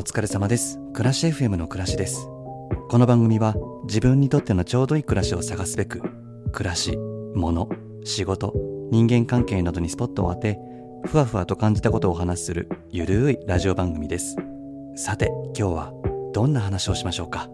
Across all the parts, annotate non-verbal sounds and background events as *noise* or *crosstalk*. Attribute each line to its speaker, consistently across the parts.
Speaker 1: お疲れ様です。暮らし FM の暮らしです。この番組は自分にとってのちょうどいい暮らしを探すべく、暮らし、物、仕事、人間関係などにスポットを当て、ふわふわと感じたことをお話しするゆるいラジオ番組です。さて、今日はどんな話をしましょうか？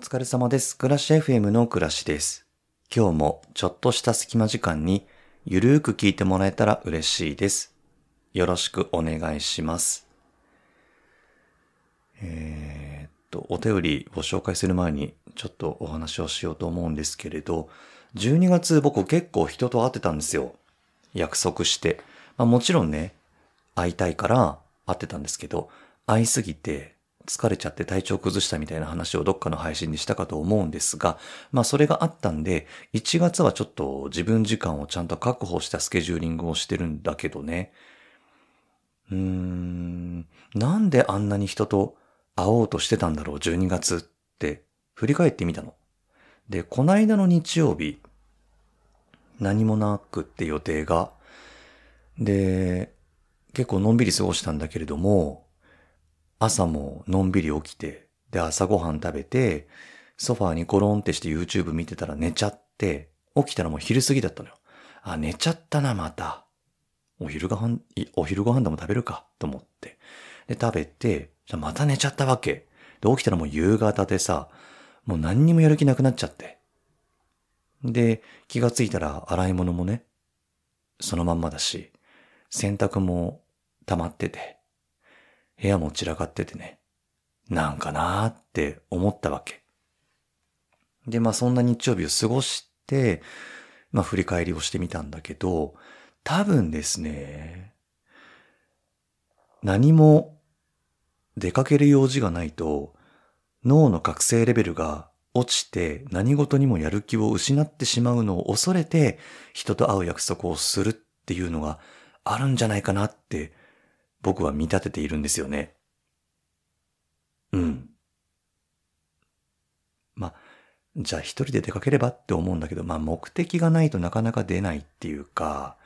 Speaker 1: 疲れ様です。暮らし FM の暮らしです。今日もちょっとした隙間時間にゆるーく聞いてもらえたら嬉しいです。よろしくお願いします。えーっと、お便りを紹介する前にちょっとお話をしようと思うんですけれど、12月僕結構人と会ってたんですよ。約束して。まあもちろんね、会いたいから会ってたんですけど、会いすぎて疲れちゃって体調崩したみたいな話をどっかの配信でしたかと思うんですが、まあそれがあったんで、1月はちょっと自分時間をちゃんと確保したスケジューリングをしてるんだけどね。うーん、なんであんなに人と会おうとしてたんだろう、12月って振り返ってみたの。で、こないだの日曜日、何もなくって予定が。で、結構のんびり過ごしたんだけれども、朝ものんびり起きて、で、朝ごはん食べて、ソファーにゴロンってして YouTube 見てたら寝ちゃって、起きたらもう昼過ぎだったのよ。あ、寝ちゃったな、また。お昼ご飯、いお昼ご飯でも食べるか、と思って。で、食べて、じゃまた寝ちゃったわけ。で、起きたらもう夕方でさ、もう何にもやる気なくなっちゃって。で、気がついたら洗い物もね、そのまんまだし、洗濯も溜まってて、部屋も散らかっててね、なんかなーって思ったわけ。で、まあそんな日曜日を過ごして、まあ振り返りをしてみたんだけど、多分ですね、何も出かける用事がないと、脳の覚醒レベルが落ちて何事にもやる気を失ってしまうのを恐れて人と会う約束をするっていうのがあるんじゃないかなって僕は見立てているんですよね。うん。まあ、じゃあ一人で出かければって思うんだけど、まあ目的がないとなかなか出ないっていうか、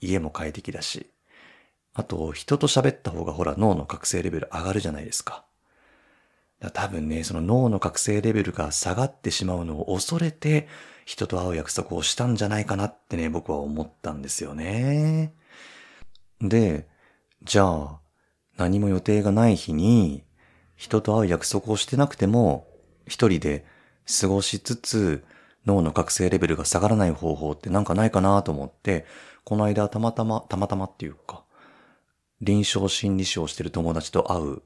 Speaker 1: 家も快適だし。あと、人と喋った方がほら脳の覚醒レベル上がるじゃないですか。か多分ね、その脳の覚醒レベルが下がってしまうのを恐れて、人と会う約束をしたんじゃないかなってね、僕は思ったんですよね。で、じゃあ、何も予定がない日に、人と会う約束をしてなくても、一人で過ごしつつ、脳の覚醒レベルが下がらない方法ってなんかないかなと思って、この間たまたま、たまたまっていうか、臨床心理士をしてる友達と会う、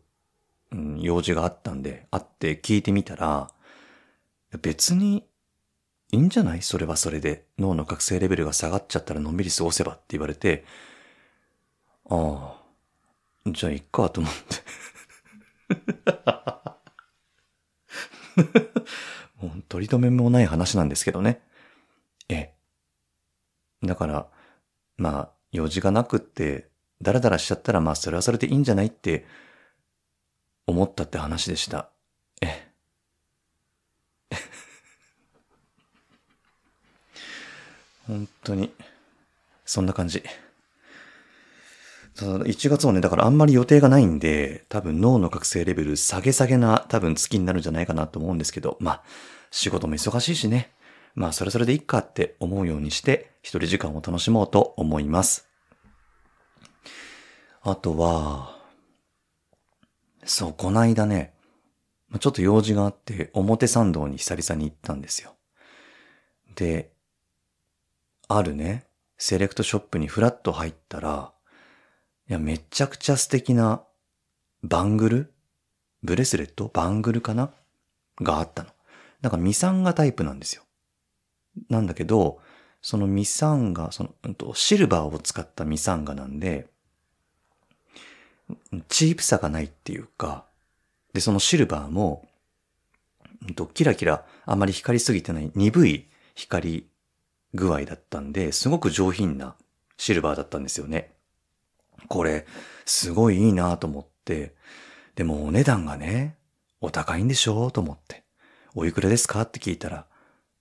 Speaker 1: うん、用事があったんで、会って聞いてみたら、別にいいんじゃない？それはそれで。脳の覚醒レベルが下がっちゃったらのんびり過ごせばって言われて、ああ、じゃあいっかと思って。*laughs* もう取り留めもない話なんですけどね。ええ。だから、まあ、用事がなくって、ダラダラしちゃったら、まあ、それはそれでいいんじゃないって、思ったって話でした。ええ。*laughs* 本当に、そんな感じ。ただ1月もね、だからあんまり予定がないんで、多分脳の覚醒レベル下げ下げな多分月になるんじゃないかなと思うんですけど、まあ、仕事も忙しいしね。まあ、それそれでいいかって思うようにして、一人時間を楽しもうと思います。あとは、そう、こないだね、ちょっと用事があって、表参道に久々に行ったんですよ。で、あるね、セレクトショップにフラッと入ったら、いや、めちゃくちゃ素敵なバングル？ブレスレット？バングルかな？があったの。なんかミサンガタイプなんですよ。なんだけど、そのミサンガ、その、うんと、シルバーを使ったミサンガなんで、チープさがないっていうか、で、そのシルバーも、うんとキラキラあまり光りすぎてない鈍い光具合だったんで、すごく上品なシルバーだったんですよね。これ、すごいいいなと思って、でもお値段がね、お高いんでしょうと思って。おいくらですかって聞いたら、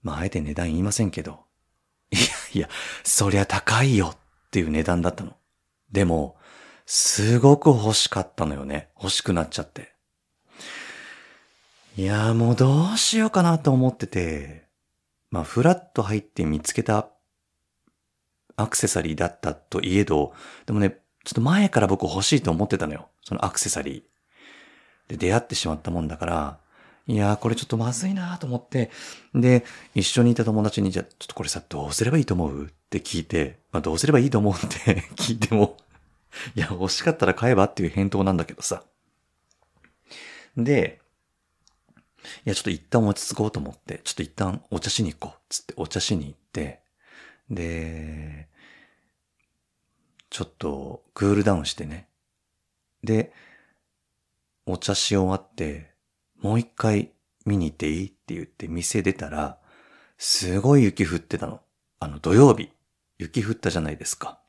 Speaker 1: まあ、あえて値段言いませんけど、いやいや、そりゃ高いよっていう値段だったの。でも、すごく欲しかったのよね。欲しくなっちゃって。いやもうどうしようかなと思ってて、まあ、フラッと入って見つけたアクセサリーだったといえど、でもね、ちょっと前から僕欲しいと思ってたのよ。そのアクセサリー。で、出会ってしまったもんだから、いやーこれちょっとまずいなーと思って、で、一緒にいた友達に、じゃあちょっとこれさ、どうすればいいと思うって聞いて、まあどうすればいいと思うって *laughs* 聞いても、いや、欲しかったら買えばっていう返答なんだけどさ。で、いや、ちょっと一旦落ち着こうと思って、ちょっと一旦お茶しに行こう。つってお茶しに行って、で、ちょっとクールダウンしてね。で、お茶し終わって、もう一回見に行っていい？って言って店出たら、すごい雪降ってたの。あの土曜日、雪降ったじゃないですか。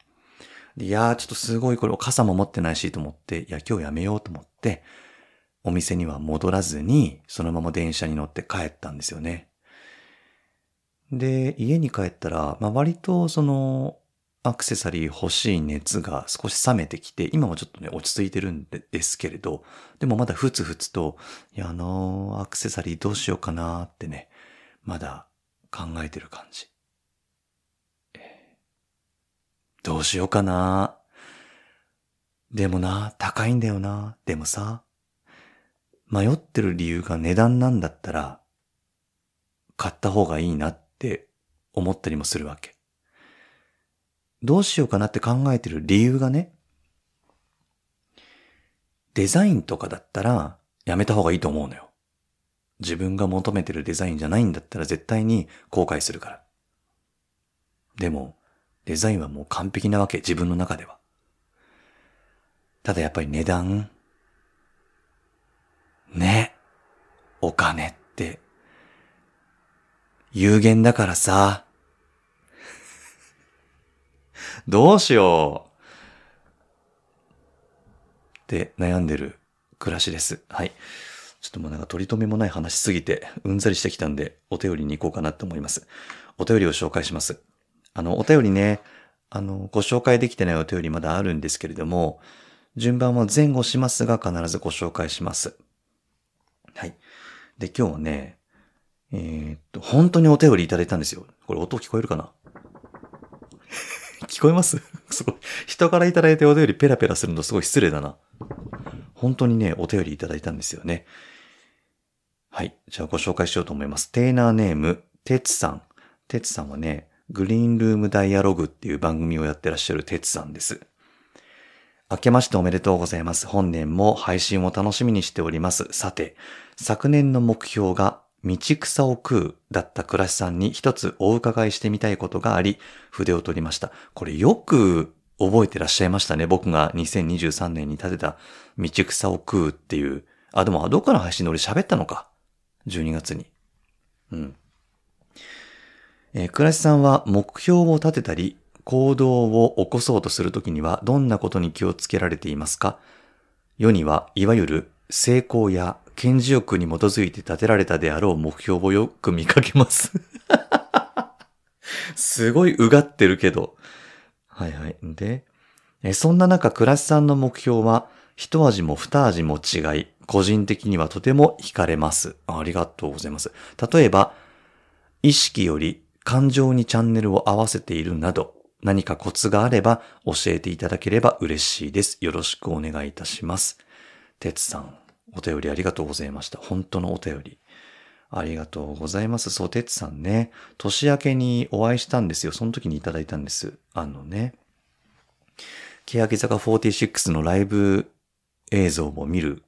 Speaker 1: いやーちょっとすごいこれ傘も持ってないしと思って、いや今日やめようと思って、お店には戻らずに、そのまま電車に乗って帰ったんですよね。で、家に帰ったら、まあ、割とその、アクセサリー欲しい熱が少し冷めてきて、今はちょっとね、落ち着いてるんですけれど、でもまだふつふつと、いや、あのーアクセサリーどうしようかなーってね、まだ考えてる感じ。どうしようかなーでもな、高いんだよな。でもさ、迷ってる理由が値段なんだったら、買った方がいいなって思ったりもするわけ。どうしようかなって考えてる理由がね、デザインとかだったらやめた方がいいと思うのよ。自分が求めてるデザインじゃないんだったら絶対に後悔するから。でも、デザインはもう完璧なわけ、自分の中では。ただやっぱり値段、ね、お金って、有限だからさ、どうしようって悩んでる暮らしです。はい。ちょっともうなんか取り留めもない話すぎて、うんざりしてきたんで、お便りに行こうかなと思います。お便りを紹介します。あの、お便りね、あの、ご紹介できてないお便りまだあるんですけれども、順番は前後しますが必ずご紹介します。はい。で、今日はね、えーっと、本当にお便りいただいたんですよ。これ音聞こえるかな？聞こえます？*laughs* すごい。人からいただいてお便りペラペラするのすごい失礼だな。本当にね、お便りいただいたんですよね。はい。じゃあご紹介しようと思います。テーナーネーム、てつさん。てつさんはね、グリーンルームダイアログっていう番組をやってらっしゃるてつさんです。明けましておめでとうございます。本年も配信を楽しみにしております。さて、昨年の目標が道草を食うだった倉石さんに一つお伺いしてみたいことがあり、筆を取りました。これよく覚えてらっしゃいましたね。僕が2023年に立てた道草を食うっていう。あ、でもどっかの配信で俺喋ったのか。12月に。うん。えー、倉石さんは目標を立てたり、行動を起こそうとするときにはどんなことに気をつけられていますか？世にはいわゆる成功や顕示欲に基づいて立てられたであろう目標をよく見かけます。*laughs* すごいうがってるけど。はいはい。で、えそんな中、倉石さんの目標は、一味も二味も違い、個人的にはとても惹かれます。ありがとうございます。例えば、意識より感情にチャンネルを合わせているなど、何かコツがあれば教えていただければ嬉しいです。よろしくお願いいたします。てつさん、お便りありがとうございました。本当のお便り。ありがとうございます。そう、てつさんね、年明けにお会いしたんですよ。その時にいただいたんです。あのね、欅坂46のライブ映像を見る、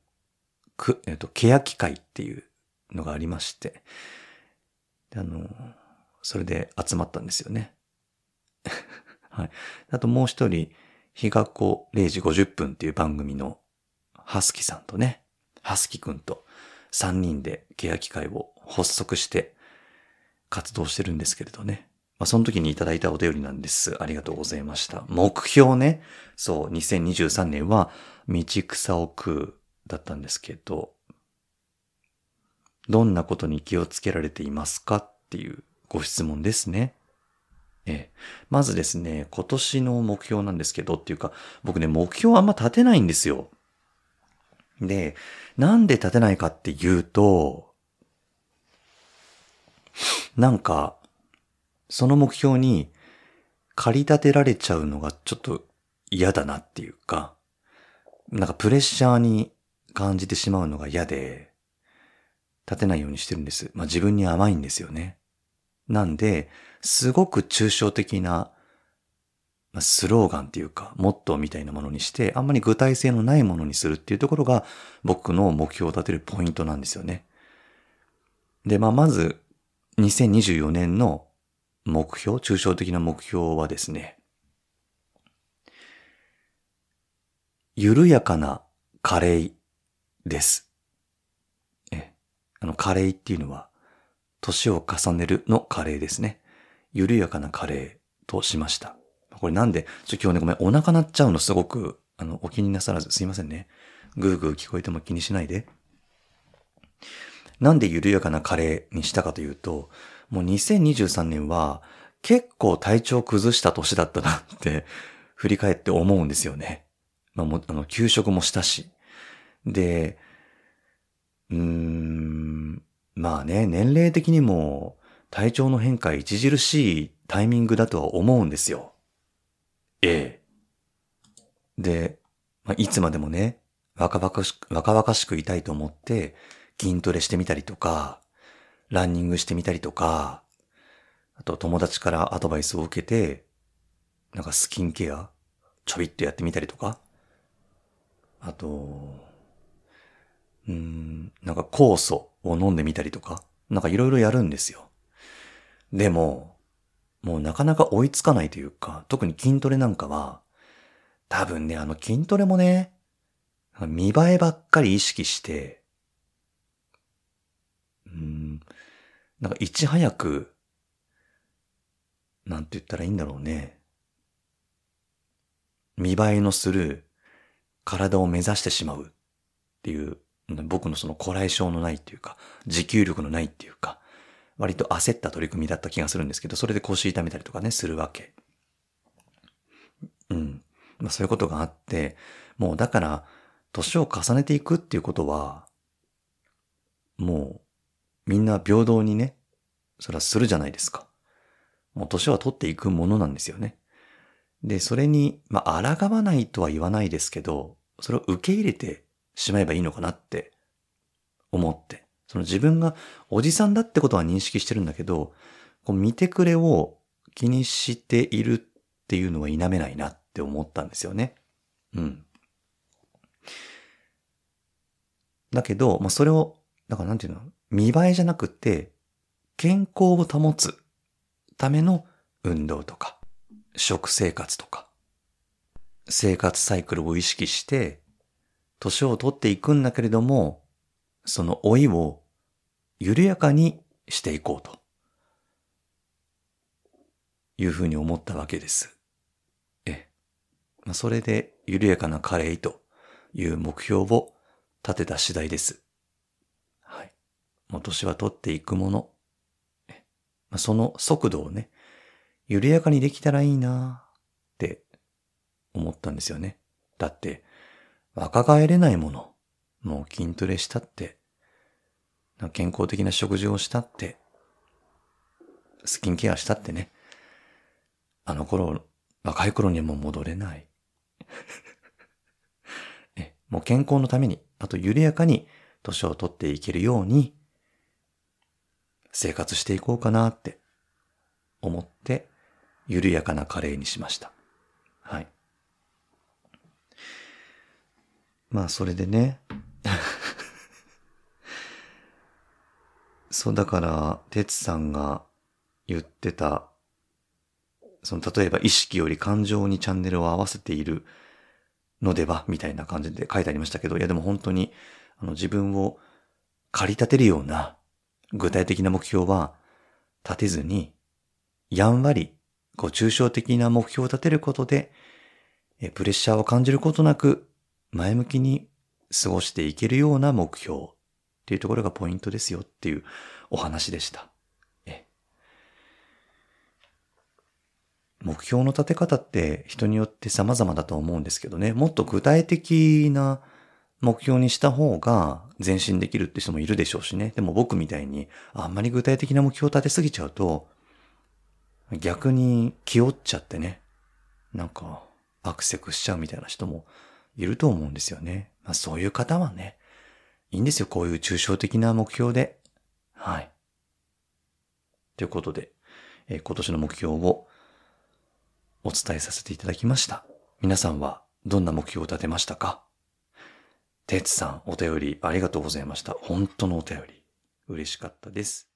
Speaker 1: く、えっと、欅会っていうのがありまして、あの、それで集まったんですよね。*laughs* はい。あともう一人、日が子0時50分っていう番組のハスキさんとね、はすきくんと3人で欅会を発足して活動してるんですけれどね。まあ、その時にいただいたお便りなんです。ありがとうございました。目標ね。そう、2023年は道草を食うだったんですけど、どんなことに気をつけられていますか？っていうご質問ですね。ええ。まずですね、今年の目標なんですけどっていうか、僕ね、目標あんま立てないんですよ。で、なんで立てないかっていうと、なんか、その目標に駆り立てられちゃうのがちょっと嫌だなっていうか、なんかプレッシャーに感じてしまうのが嫌で、立てないようにしてるんです。まあ自分に甘いんですよね。なんで、すごく抽象的な、スローガンっていうか、モットーみたいなものにして、あんまり具体性のないものにするっていうところが、僕の目標を立てるポイントなんですよね。で、まあ、まず、2024年の目標、抽象的な目標はですね、緩やかな加齢です。え、あの、加齢っていうのは、年を重ねるの加齢ですね。緩やかな加齢としました。これなんで、ちょ今日ねごめん、お腹鳴っちゃうのすごく、あの、お気になさらずすいませんね。ぐーぐー聞こえても気にしないで。なんで緩やかな加齢にしたかというと、もう2023年は結構体調崩した年だったなって *laughs* 振り返って思うんですよね。まあも、あの、休職もしたし。で、うーん、まあね、年齢的にも体調の変化著しいタイミングだとは思うんですよ。ええ。で、まあ、いつまでもね、若々しく、若々しくいたいと思って筋トレしてみたりとか、ランニングしてみたりとか、あと友達からアドバイスを受けて、なんかスキンケア、ちょびっとやってみたりとか、あと、うん、なんか酵素を飲んでみたりとか、なんかいろいろやるんですよ。でも、もうなかなか追いつかないというか、特に筋トレなんかは、多分ね、あの筋トレもね、見栄えばっかり意識して、うん、なんかいち早く、なんて言ったらいいんだろうね。見栄えのする体を目指してしまうっていう、僕のそのこらえ性のないっていうか、持久力のないっていうか、割と焦った取り組みだった気がするんですけど、それで腰痛めたりとかね、するわけ。うん。まあそういうことがあって、もうだから、年を重ねていくっていうことは、もう、みんな平等にね、それはするじゃないですか。もう年は取っていくものなんですよね。で、それに、まあ、抗わないとは言わないですけど、それを受け入れてしまえばいいのかなって思って。その自分がおじさんだってことは認識してるんだけど、こう見てくれを気にしているっていうのは否めないなって思ったんですよね。うん。だけど、まあ、それを、だからなんていうの、見栄えじゃなくて、健康を保つための運動とか、食生活とか、生活サイクルを意識して、年を取っていくんだけれども、その老いを緩やかにしていこうと。いうふうに思ったわけです。え。まあ、それで緩やかなカレーという目標を立てた次第です。はい。もう年は取っていくもの。えまあ、その速度をね、緩やかにできたらいいなって思ったんですよね。だって、若返れないもの。もう筋トレしたって、健康的な食事をしたって、スキンケアしたってね、あの頃、若い頃にはもう戻れない。*laughs* えもう健康のために、あと緩やかに年を取っていけるように、生活していこうかなって思って、緩やかなカレーにしました。はい。まあ、それでね。*laughs* そう、だから、哲さんが言ってた、その、例えば意識より感情にチャンネルを合わせているのでは、みたいな感じで書いてありましたけど、いやでも本当に、あの自分を駆り立てるような具体的な目標は立てずに、やんわり、こう抽象的な目標を立てることで、えプレッシャーを感じることなく、前向きに過ごしていけるような目標っていうところがポイントですよっていうお話でした。え目標の立て方って人によって様々だと思うんですけどね、もっと具体的な目標にした方が前進できるって人もいるでしょうしね。でも僕みたいにあんまり具体的な目標を立てすぎちゃうと、逆に気負っちゃってね、なんかアクセクしちゃうみたいな人もいると思うんですよね。まあそういう方はね、いいんですよ。こういう抽象的な目標で。はい。ということで、えー今年の目標をお伝えさせていただきました。皆さんはどんな目標を立てましたか？てつさん、お便りありがとうございました。本当のお便り。嬉しかったです。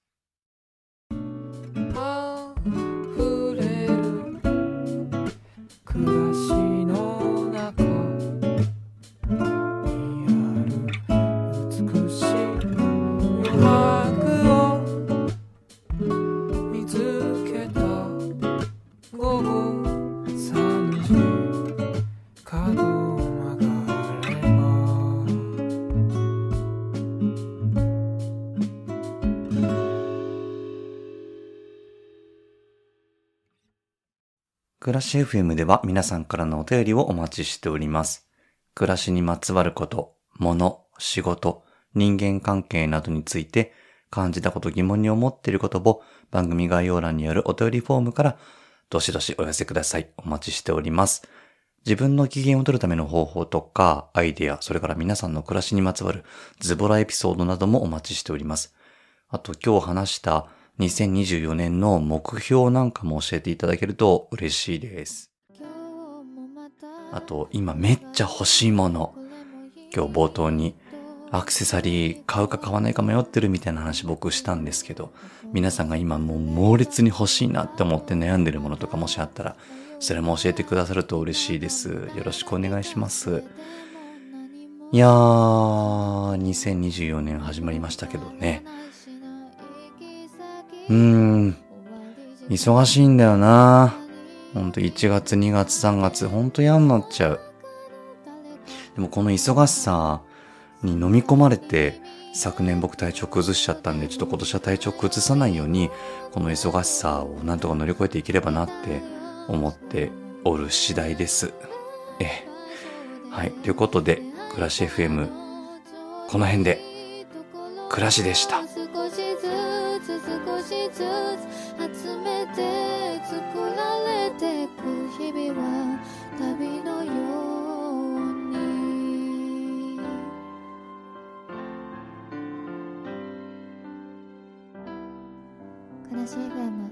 Speaker 2: 暮らし
Speaker 1: FM では皆さんからのお便りをお待ちしております。暮らしにまつわること、物、仕事、人間関係などについて感じたこと疑問に思っていることを番組概要欄にあるお便りフォームからどしどしお寄せください。お待ちしております。自分の機嫌を取るための方法とか、アイデア、それから皆さんの暮らしにまつわるズボラエピソードなどもお待ちしております。あと今日話した2024年の目標なんかも教えていただけると嬉しいです。あと今めっちゃ欲しいもの。今日冒頭にアクセサリー買うか買わないか迷ってるみたいな話僕したんですけど、皆さんが今もう猛烈に欲しいなって思って悩んでるものとかもしあったら、それも教えてくださると嬉しいです。よろしくお願いします。いやー、2024年始まりましたけどね。うーん、忙しいんだよな。ほんと1月、2月、3月、ほんと嫌になっちゃう。でもこの忙しさに飲み込まれて、昨年僕体調崩しちゃったんで、ちょっと今年は体調崩さないように、この忙しさをなんとか乗り越えていければなって思っておる次第です。ええ。はい。ということで、暮らし FM、この辺で、暮らしでした。
Speaker 3: 少しずつ集めて作られてく日々は旅のように。暮らし FM